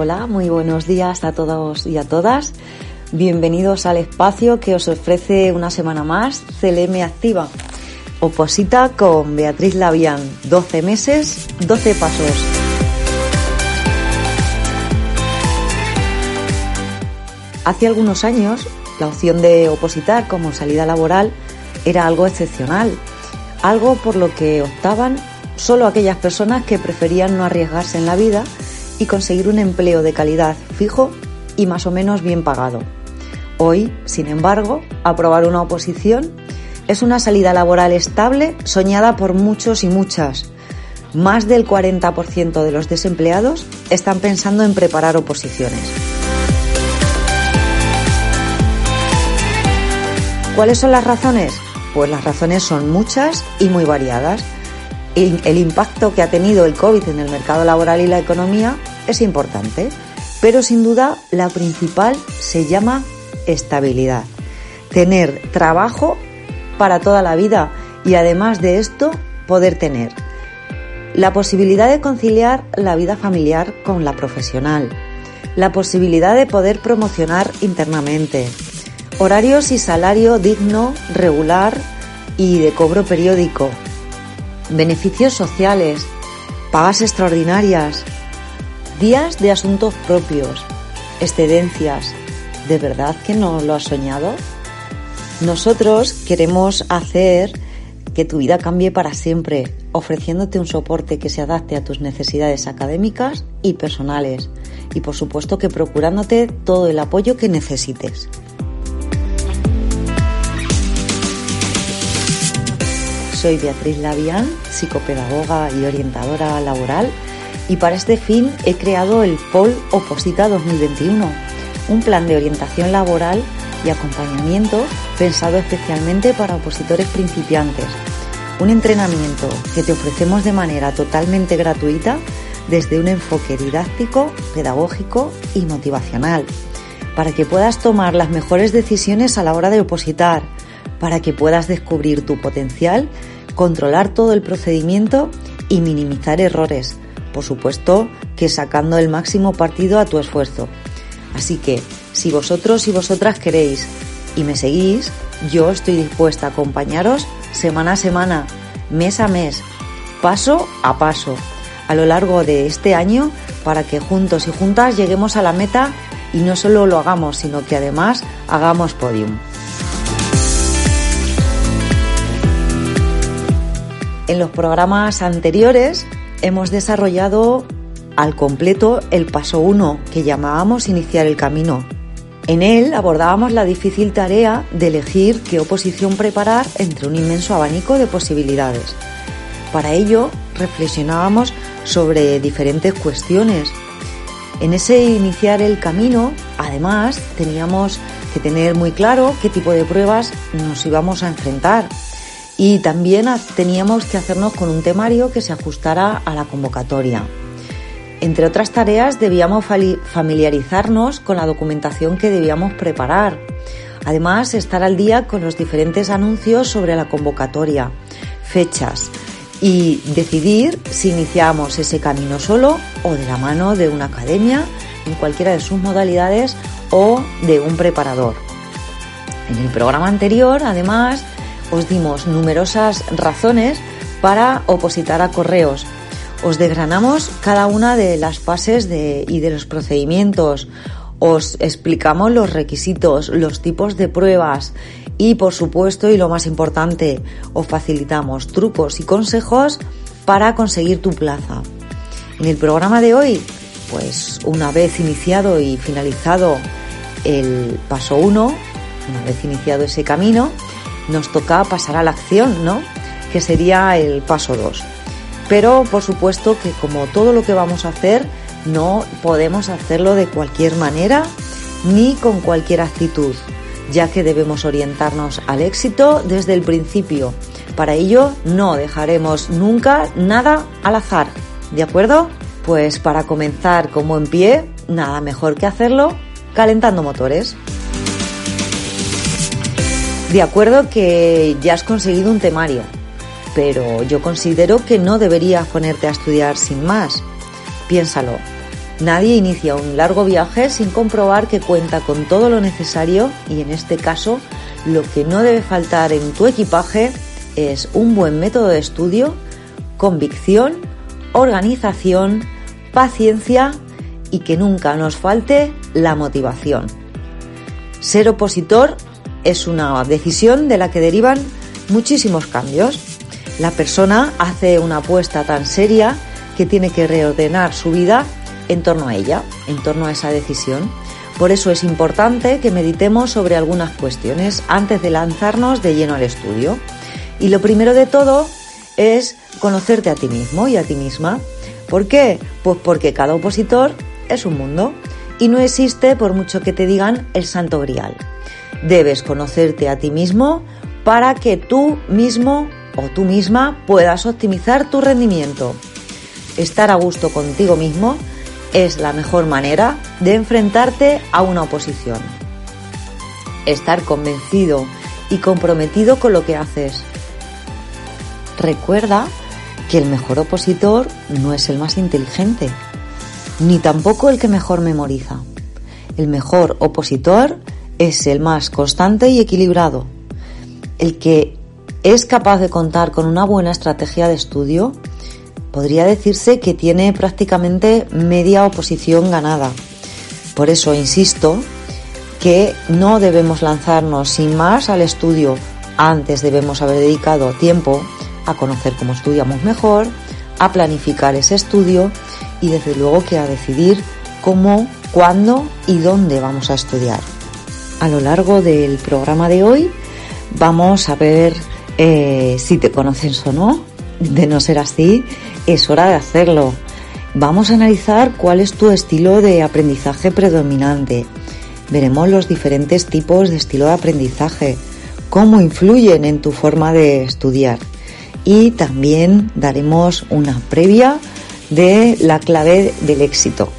Hola, muy buenos días a todos y a todas. Bienvenidos al espacio que os ofrece una semana más CLM Activa. Oposita con Beatriz Labián. 12 meses, 12 pasos. Hace algunos años, la opción de opositar como salida laboral era algo excepcional, algo por lo que optaban solo aquellas personas que preferían no arriesgarse en la vida y conseguir un empleo de calidad fijo y más o menos bien pagado. Hoy, sin embargo, aprobar una oposición es una salida laboral estable soñada por muchos y muchas. Más del 40% de los desempleados están pensando en preparar oposiciones. ¿Cuáles son las razones? Pues las razones son muchas y muy variadas. El impacto que ha tenido el COVID en el mercado laboral y la economía es importante, pero sin duda la principal se llama estabilidad. Tener trabajo para toda la vida y además de esto poder tener la posibilidad de conciliar la vida familiar con la profesional, la posibilidad de poder promocionar internamente, horarios y salario digno, regular y de cobro periódico, beneficios sociales, pagas extraordinarias, días de asuntos propios, excedencias. ¿De verdad que no lo has soñado? Nosotros queremos hacer que tu vida cambie para siempre, ofreciéndote un soporte que se adapte a tus necesidades académicas y personales, y por supuesto que procurándote todo el apoyo que necesites. Soy Beatriz Labián, psicopedagoga y orientadora laboral y para este fin he creado el POL Oposita 2021, un plan de orientación laboral y acompañamiento pensado especialmente para opositores principiantes. Un entrenamiento que te ofrecemos de manera totalmente gratuita desde un enfoque didáctico, pedagógico y motivacional, para que puedas tomar las mejores decisiones a la hora de opositar para que puedas descubrir tu potencial, controlar todo el procedimiento y minimizar errores. Por supuesto que sacando el máximo partido a tu esfuerzo. Así que, si vosotros y vosotras queréis y me seguís, yo estoy dispuesta a acompañaros semana a semana, mes a mes, paso a paso, a lo largo de este año para que juntos y juntas lleguemos a la meta y no solo lo hagamos, sino que además hagamos podium. En los programas anteriores hemos desarrollado al completo el paso 1 que llamábamos iniciar el camino. En él abordábamos la difícil tarea de elegir qué oposición preparar entre un inmenso abanico de posibilidades. Para ello reflexionábamos sobre diferentes cuestiones. En ese iniciar el camino, además, teníamos que tener muy claro qué tipo de pruebas nos íbamos a enfrentar y también teníamos que hacernos con un temario que se ajustara a la convocatoria. Entre otras tareas debíamos familiarizarnos con la documentación que debíamos preparar. Además, estar al día con los diferentes anuncios sobre la convocatoria, fechas y decidir si iniciamos ese camino solo o de la mano de una academia en cualquiera de sus modalidades o de un preparador. En el programa anterior, además, os dimos numerosas razones para opositar a correos. Os desgranamos cada una de las fases y de los procedimientos. Os explicamos los requisitos, los tipos de pruebas y, por supuesto, y lo más importante, os facilitamos trucos y consejos para conseguir tu plaza. En el programa de hoy, pues una vez iniciado y finalizado el paso 1, una vez iniciado ese camino, nos toca pasar a la acción, ¿no? Que sería el paso 2. Pero por supuesto que como todo lo que vamos a hacer, no podemos hacerlo de cualquier manera ni con cualquier actitud, ya que debemos orientarnos al éxito desde el principio. Para ello no dejaremos nunca nada al azar, ¿de acuerdo? Pues para comenzar como en pie, nada mejor que hacerlo calentando motores. De acuerdo que ya has conseguido un temario, pero yo considero que no deberías ponerte a estudiar sin más. Piénsalo. Nadie inicia un largo viaje sin comprobar que cuenta con todo lo necesario y en este caso lo que no debe faltar en tu equipaje es un buen método de estudio, convicción, organización, paciencia y que nunca nos falte la motivación. Ser opositor es una decisión de la que derivan muchísimos cambios. La persona hace una apuesta tan seria que tiene que reordenar su vida en torno a ella, en torno a esa decisión. Por eso es importante que meditemos sobre algunas cuestiones antes de lanzarnos de lleno al estudio. Y lo primero de todo es conocerte a ti mismo y a ti misma. ¿Por qué? Pues porque cada opositor es un mundo y no existe, por mucho que te digan, el santo grial. Debes conocerte a ti mismo para que tú mismo o tú misma puedas optimizar tu rendimiento. Estar a gusto contigo mismo es la mejor manera de enfrentarte a una oposición. Estar convencido y comprometido con lo que haces. Recuerda que el mejor opositor no es el más inteligente, ni tampoco el que mejor memoriza. El mejor opositor es el más constante y equilibrado, el que es capaz de contar con una buena estrategia de estudio. Podría decirse que tiene prácticamente media oposición ganada. Por eso insisto que no debemos lanzarnos sin más al estudio. Antes debemos haber dedicado tiempo a conocer cómo estudiamos mejor, a planificar ese estudio y desde luego que a decidir cómo, cuándo y dónde vamos a estudiar. A lo largo del programa de hoy vamos a ver eh, si te conoces o no. De no ser así, es hora de hacerlo. Vamos a analizar cuál es tu estilo de aprendizaje predominante. Veremos los diferentes tipos de estilo de aprendizaje, cómo influyen en tu forma de estudiar y también daremos una previa de la clave del éxito.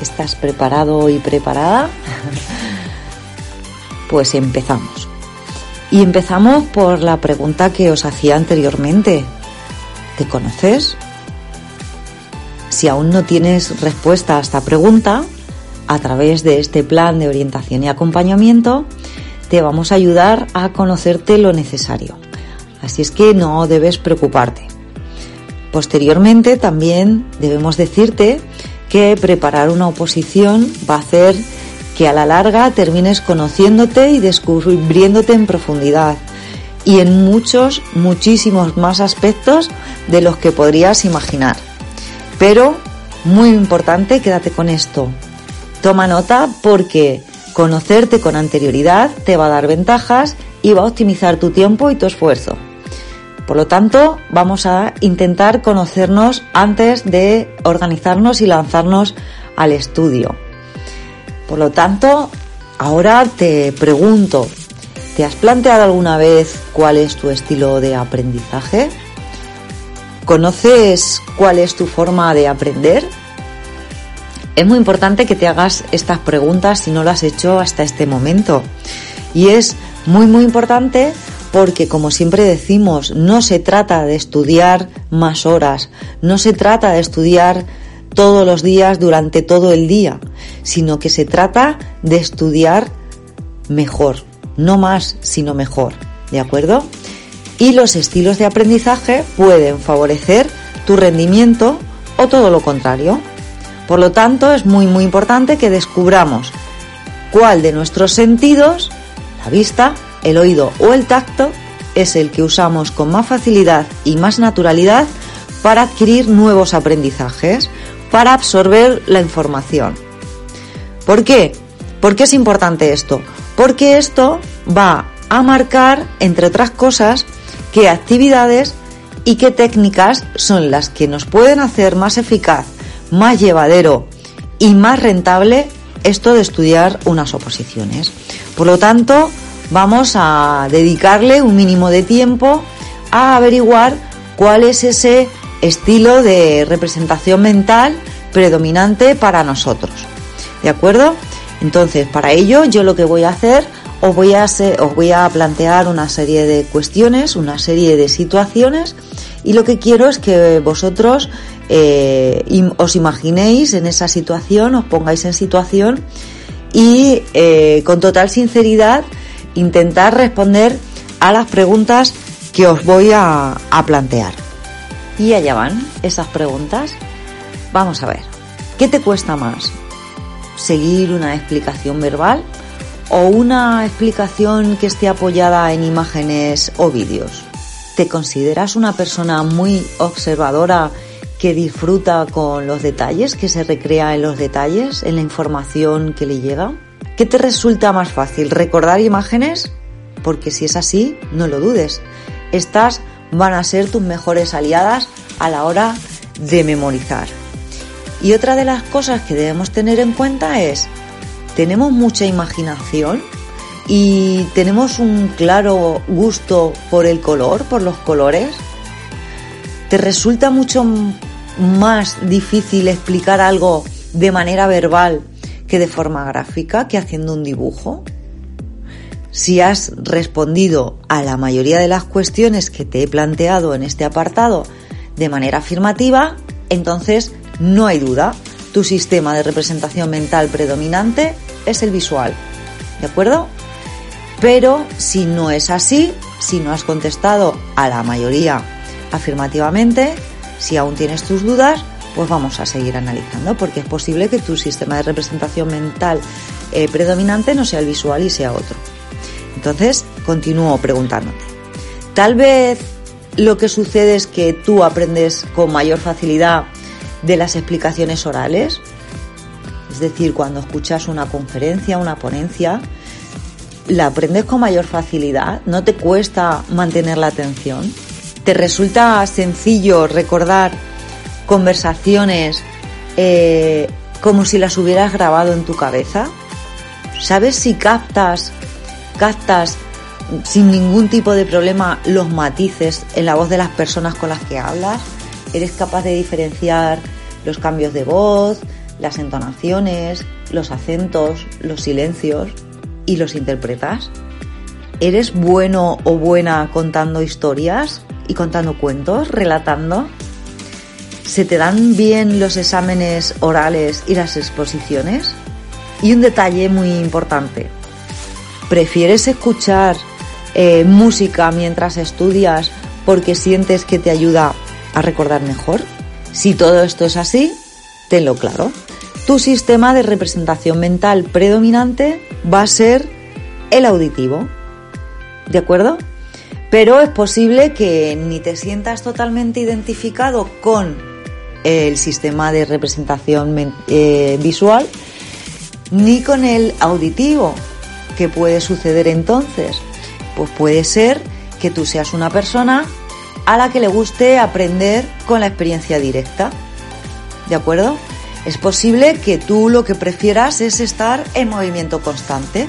¿Estás preparado y preparada? Pues empezamos. Y empezamos por la pregunta que os hacía anteriormente. ¿Te conoces? Si aún no tienes respuesta a esta pregunta, a través de este plan de orientación y acompañamiento, te vamos a ayudar a conocerte lo necesario. Así es que no debes preocuparte. Posteriormente también debemos decirte que preparar una oposición va a hacer que a la larga termines conociéndote y descubriéndote en profundidad y en muchos, muchísimos más aspectos de los que podrías imaginar. Pero, muy importante, quédate con esto. Toma nota porque conocerte con anterioridad te va a dar ventajas y va a optimizar tu tiempo y tu esfuerzo. Por lo tanto, vamos a intentar conocernos antes de organizarnos y lanzarnos al estudio. Por lo tanto, ahora te pregunto, ¿te has planteado alguna vez cuál es tu estilo de aprendizaje? ¿Conoces cuál es tu forma de aprender? Es muy importante que te hagas estas preguntas si no lo has hecho hasta este momento. Y es muy, muy importante porque como siempre decimos, no se trata de estudiar más horas, no se trata de estudiar todos los días durante todo el día, sino que se trata de estudiar mejor, no más, sino mejor, ¿de acuerdo? Y los estilos de aprendizaje pueden favorecer tu rendimiento o todo lo contrario. Por lo tanto, es muy muy importante que descubramos cuál de nuestros sentidos, la vista, el oído o el tacto es el que usamos con más facilidad y más naturalidad para adquirir nuevos aprendizajes, para absorber la información. ¿Por qué? ¿Por qué es importante esto? Porque esto va a marcar, entre otras cosas, qué actividades y qué técnicas son las que nos pueden hacer más eficaz, más llevadero y más rentable esto de estudiar unas oposiciones. Por lo tanto, vamos a dedicarle un mínimo de tiempo a averiguar cuál es ese estilo de representación mental predominante para nosotros. ¿De acuerdo? Entonces, para ello yo lo que voy a hacer, os voy a, os voy a plantear una serie de cuestiones, una serie de situaciones Y lo que quiero es que vosotros eh, os imaginéis en esa situación, os pongáis en situación y eh, con total sinceridad intentar responder a las preguntas que os voy a, a plantear. Y allá van esas preguntas. Vamos a ver, ¿qué te cuesta más? ¿Seguir una explicación verbal o una explicación que esté apoyada en imágenes o vídeos? ¿Te consideras una persona muy observadora que disfruta con los detalles, que se recrea en los detalles, en la información que le llega? ¿Qué te resulta más fácil, recordar imágenes? Porque si es así, no lo dudes. Estas van a ser tus mejores aliadas a la hora de memorizar. Y otra de las cosas que debemos tener en cuenta es, ¿tenemos mucha imaginación? y tenemos un claro gusto por el color, por los colores, ¿te resulta mucho más difícil explicar algo de manera verbal que de forma gráfica, que haciendo un dibujo? Si has respondido a la mayoría de las cuestiones que te he planteado en este apartado de manera afirmativa, entonces no hay duda, tu sistema de representación mental predominante es el visual. ¿De acuerdo? Pero si no es así, si no has contestado a la mayoría afirmativamente, si aún tienes tus dudas, pues vamos a seguir analizando, porque es posible que tu sistema de representación mental eh, predominante no sea el visual y sea otro. Entonces, continúo preguntándote. Tal vez lo que sucede es que tú aprendes con mayor facilidad de las explicaciones orales, es decir, cuando escuchas una conferencia, una ponencia, la aprendes con mayor facilidad, no te cuesta mantener la atención, te resulta sencillo recordar conversaciones eh, como si las hubieras grabado en tu cabeza, sabes si captas, captas sin ningún tipo de problema los matices en la voz de las personas con las que hablas, eres capaz de diferenciar los cambios de voz, las entonaciones, los acentos, los silencios y los interpretas? ¿Eres bueno o buena contando historias y contando cuentos, relatando? ¿Se te dan bien los exámenes orales y las exposiciones? Y un detalle muy importante. ¿Prefieres escuchar eh, música mientras estudias porque sientes que te ayuda a recordar mejor? Si todo esto es así, tenlo claro tu sistema de representación mental predominante va a ser el auditivo. ¿De acuerdo? Pero es posible que ni te sientas totalmente identificado con el sistema de representación eh, visual ni con el auditivo. ¿Qué puede suceder entonces? Pues puede ser que tú seas una persona a la que le guste aprender con la experiencia directa. ¿De acuerdo? Es posible que tú lo que prefieras es estar en movimiento constante,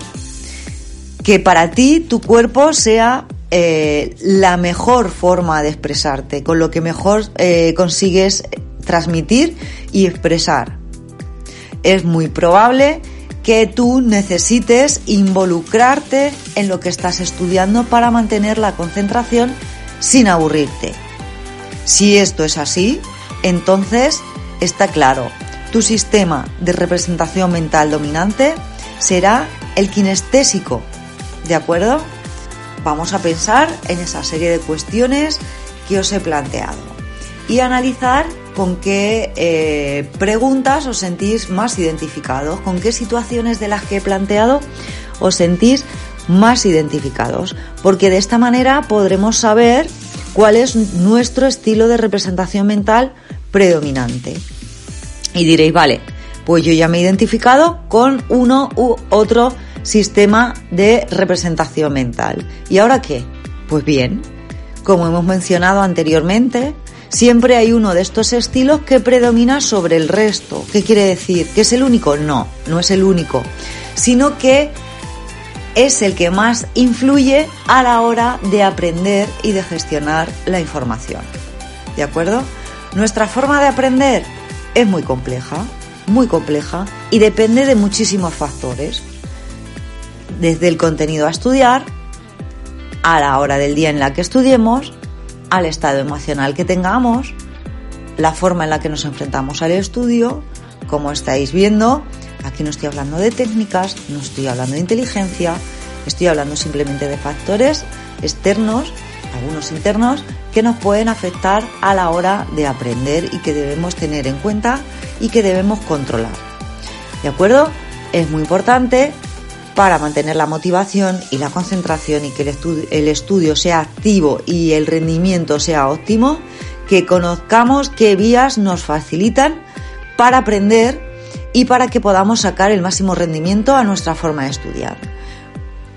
que para ti tu cuerpo sea eh, la mejor forma de expresarte, con lo que mejor eh, consigues transmitir y expresar. Es muy probable que tú necesites involucrarte en lo que estás estudiando para mantener la concentración sin aburrirte. Si esto es así, entonces está claro, tu sistema de representación mental dominante será el kinestésico, ¿de acuerdo? Vamos a pensar en esa serie de cuestiones que os he planteado y analizar con qué eh, preguntas os sentís más identificados, con qué situaciones de las que he planteado os sentís más identificados, porque de esta manera podremos saber cuál es nuestro estilo de representación mental predominante. Y diréis, vale, pues yo ya me he identificado con uno u otro sistema de representación mental. ¿Y ahora qué? Pues bien, como hemos mencionado anteriormente, siempre hay uno de estos estilos que predomina sobre el resto. ¿Qué quiere decir? ¿Que es el único? No, no es el único, sino que es el que más influye a la hora de aprender y de gestionar la información. ¿De acuerdo? Nuestra forma de aprender es muy compleja, muy compleja y depende de muchísimos factores. Desde el contenido a estudiar, a la hora del día en la que estudiemos, al estado emocional que tengamos, la forma en la que nos enfrentamos al estudio, como estáis viendo, aquí no estoy hablando de técnicas, no estoy hablando de inteligencia, estoy hablando simplemente de factores externos, algunos internos, que nos pueden afectar a la hora de aprender y que debemos tener en cuenta y que debemos controlar. ¿De acuerdo? Es muy importante para mantener la motivación y la concentración y que el, estudio, sea activo y el rendimiento sea óptimo, que conozcamos qué vías nos facilitan para aprender y para que podamos sacar el máximo rendimiento a nuestra forma de estudiar.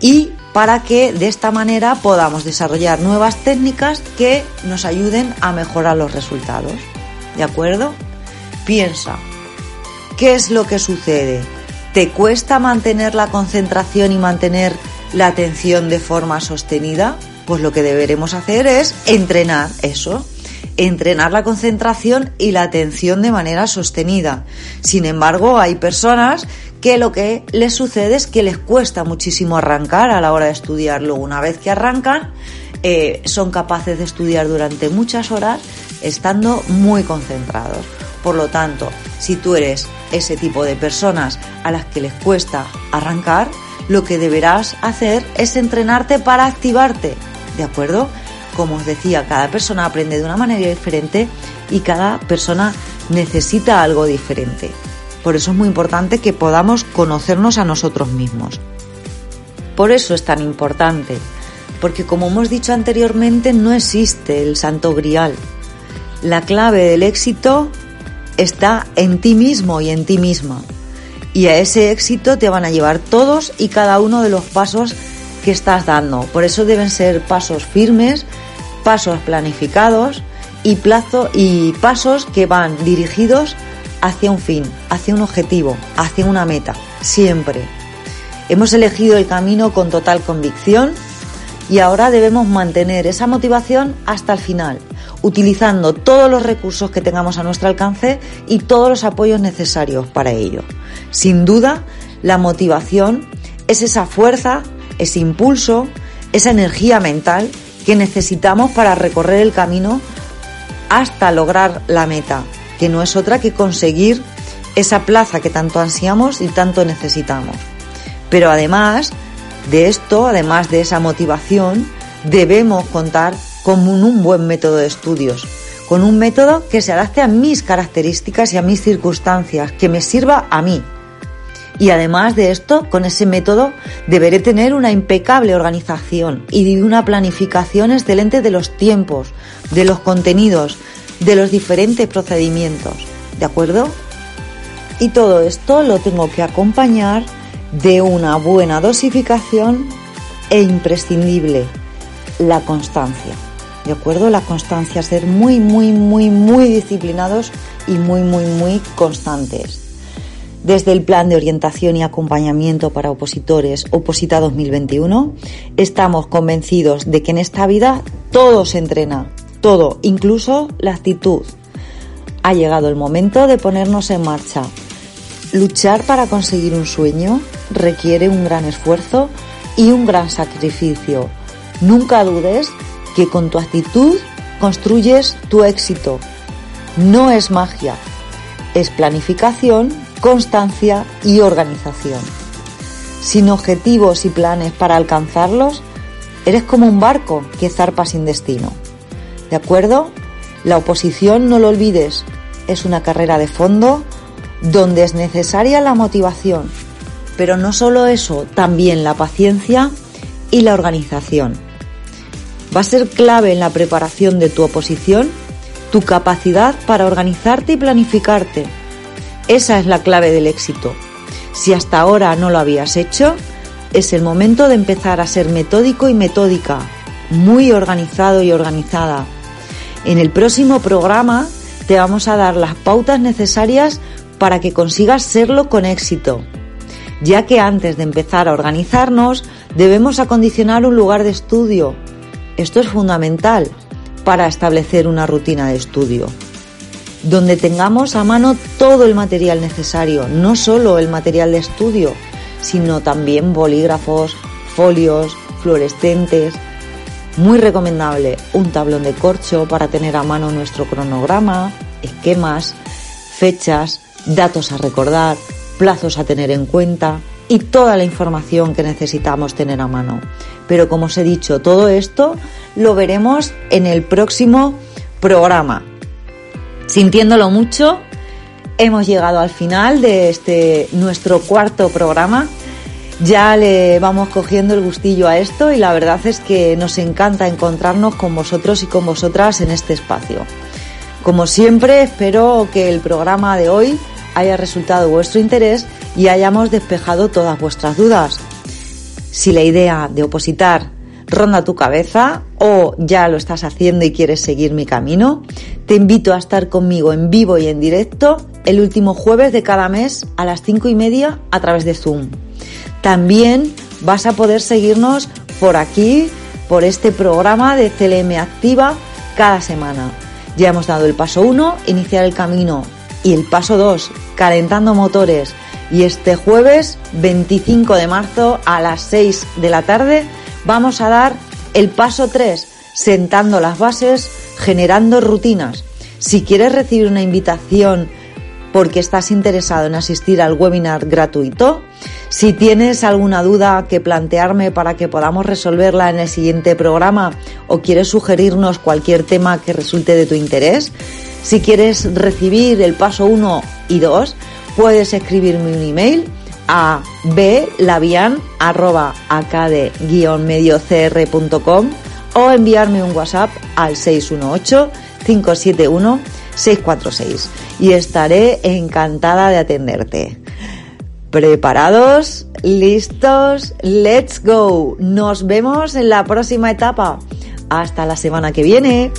Y para que de esta manera podamos desarrollar nuevas técnicas que nos ayuden a mejorar los resultados. ¿De acuerdo? Piensa, ¿qué es lo que sucede? ¿Te cuesta mantener la concentración y mantener la atención de forma sostenida? Pues lo que deberemos hacer es entrenar eso, entrenar la concentración y la atención de manera sostenida. Sin embargo, hay personas que lo que les sucede es que les cuesta muchísimo arrancar a la hora de estudiar. Luego, una vez que arrancan, eh, son capaces de estudiar durante muchas horas estando muy concentrados. Por lo tanto, si tú eres ese tipo de personas a las que les cuesta arrancar, lo que deberás hacer es entrenarte para activarte, ¿de acuerdo? Como os decía, cada persona aprende de una manera diferente y cada persona necesita algo diferente. Por eso es muy importante que podamos conocernos a nosotros mismos. Por eso es tan importante, porque como hemos dicho anteriormente, no existe el santo grial. La clave del éxito está en ti mismo y en ti misma. Y a ese éxito te van a llevar todos y cada uno de los pasos que estás dando. Por eso deben ser pasos firmes, pasos planificados y y pasos que van dirigidos hacia un fin, hacia un objetivo, hacia una meta, siempre. Hemos elegido el camino con total convicción y ahora debemos mantener esa motivación hasta el final, utilizando todos los recursos que tengamos a nuestro alcance y todos los apoyos necesarios para ello. Sin duda, la motivación es esa fuerza, ese impulso, esa energía mental que necesitamos para recorrer el camino hasta lograr la meta, que no es otra que conseguir esa plaza que tanto ansiamos y tanto necesitamos. Pero además de esto, además de esa motivación, debemos contar con un buen método de estudios, con un método que se adapte a mis características y a mis circunstancias, que me sirva a mí. Y además de esto, con ese método deberé tener una impecable organización y una planificación excelente de los tiempos, de los contenidos, de los diferentes procedimientos, ¿de acuerdo? Y todo esto lo tengo que acompañar de una buena dosificación e imprescindible, la constancia. ¿De acuerdo? La constancia, ser muy, muy, muy, muy disciplinados y muy, muy, muy constantes. Desde el Plan de Orientación y Acompañamiento para Opositores Oposita 2021, estamos convencidos de que en esta vida todo se entrena, todo, incluso la actitud. Ha llegado el momento de ponernos en marcha. Luchar para conseguir un sueño requiere un gran esfuerzo y un gran sacrificio. Nunca dudes que con tu actitud construyes tu éxito. No es magia, es planificación, constancia y organización. Sin objetivos y planes para alcanzarlos, eres como un barco que zarpa sin destino. ¿De acuerdo? La oposición, no lo olvides, es una carrera de fondo donde es necesaria la motivación, pero no solo eso, también la paciencia y la organización. Va a ser clave en la preparación de tu oposición tu capacidad para organizarte y planificarte. Esa es la clave del éxito. Si hasta ahora no lo habías hecho, es el momento de empezar a ser metódico y metódica, muy organizado y organizada, en el próximo programa te vamos a dar las pautas necesarias para que consigas serlo con éxito, ya que antes de empezar a organizarnos debemos acondicionar un lugar de estudio. Esto es fundamental para establecer una rutina de estudio, donde tengamos a mano todo el material necesario, no solo el material de estudio, sino también bolígrafos, folios, fluorescentes, Muy recomendable un tablón de corcho para tener a mano nuestro cronograma, esquemas, fechas, datos a recordar, plazos a tener en cuenta y toda la información que necesitamos tener a mano. Pero como os he dicho, todo esto lo veremos en el próximo programa. Sintiéndolo mucho, hemos llegado al final de este nuestro cuarto programa. Ya le vamos cogiendo el gustillo a esto y la verdad es que nos encanta encontrarnos con vosotros y con vosotras en este espacio. Como siempre, espero que el programa de hoy haya resultado vuestro interés y hayamos despejado todas vuestras dudas. Si la idea de opositar ronda tu cabeza o ya lo estás haciendo y quieres seguir mi camino, te invito a estar conmigo en vivo y en directo el último jueves de cada mes a las cinco y media a través de Zoom. También vas a poder seguirnos por aquí, por este programa de CLM Activa cada semana. Ya hemos dado el paso 1, iniciar el camino, y el paso 2, calentando motores. Y este jueves 25 de marzo a las 6 de la tarde vamos a dar el paso 3, sentando las bases, generando rutinas. Si quieres recibir una invitación porque estás interesado en asistir al webinar gratuito, si tienes alguna duda que plantearme para que podamos resolverla en el siguiente programa o quieres sugerirnos cualquier tema que resulte de tu interés, si quieres recibir el paso 1 y 2, puedes escribirme un email a blavian.acade-mediocr.com o enviarme un WhatsApp al 618 571 646 y estaré encantada de atenderte. ¿Preparados? ¿Listos? ¡Let's go! Nos vemos en la próxima etapa. Hasta la semana que viene.